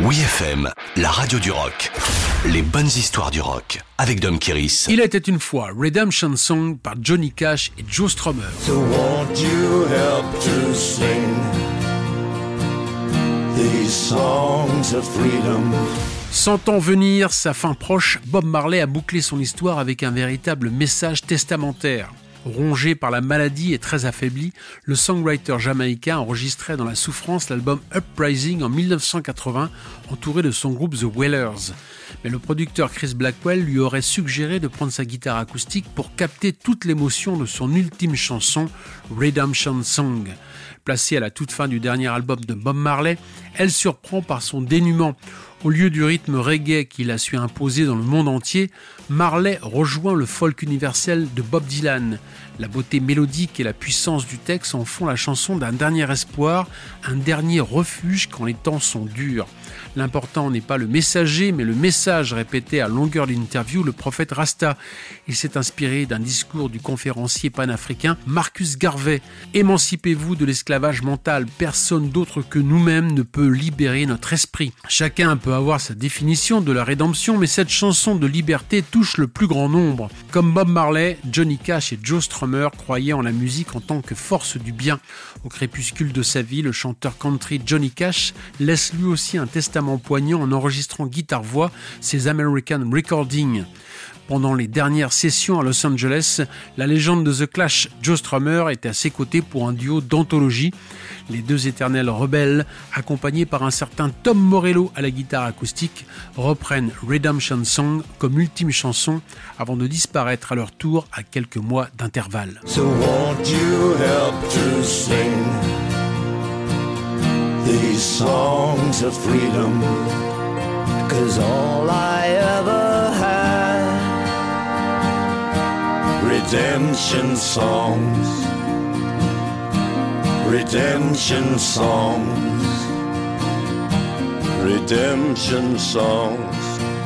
Oui FM, la radio du rock. Les bonnes histoires du rock avec Dom Kiris. Il était une fois Redemption Song par Johnny Cash et Joe Strummer. So won't you help to sing these songs of freedom? Sentant venir sa fin proche, Bob Marley a bouclé son histoire avec un véritable message testamentaire. Rongé par la maladie et très affaibli, le songwriter jamaïcain enregistrait dans la souffrance l'album Uprising en 1980, entouré de son groupe The Wailers. Mais le producteur Chris Blackwell lui aurait suggéré de prendre sa guitare acoustique pour capter toute l'émotion de son ultime chanson, Redemption Song. Placée à la toute fin du dernier album de Bob Marley, elle surprend par son dénuement. Au lieu du rythme reggae qu'il a su imposer dans le monde entier, Marley rejoint le folk universel de Bob Dylan. La beauté mélodique et la puissance du texte en font la chanson d'un dernier espoir, un dernier refuge quand les temps sont durs. L'important n'est pas le messager, mais le message répété à longueur d'interview le prophète Rasta. Il s'est inspiré d'un discours du conférencier panafricain Marcus Garvey. Émancipez-vous de l'esclavage mental. Personne d'autre que nous-mêmes ne peut libérer notre esprit. Avoir sa définition de la rédemption, mais cette chanson de liberté touche le plus grand nombre. Comme Bob Marley, Johnny Cash et Joe Strummer croyaient en la musique en tant que force du bien. Au crépuscule de sa vie, le chanteur country Johnny Cash laisse lui aussi un testament poignant en enregistrant guitare-voix ses American Recordings. Pendant les dernières sessions à Los Angeles, la légende de The Clash, Joe Strummer, était à ses côtés pour un duo d'anthologie. Les deux éternels rebelles, accompagnés par un certain Tom Morello à la guitare acoustique, reprennent Redemption Song comme ultime chanson avant de disparaître à leur tour à quelques mois d'intervalle. So won't you help to sing these songs of freedom? Cause all I ever had, redemption songs, redemption songs, redemption songs.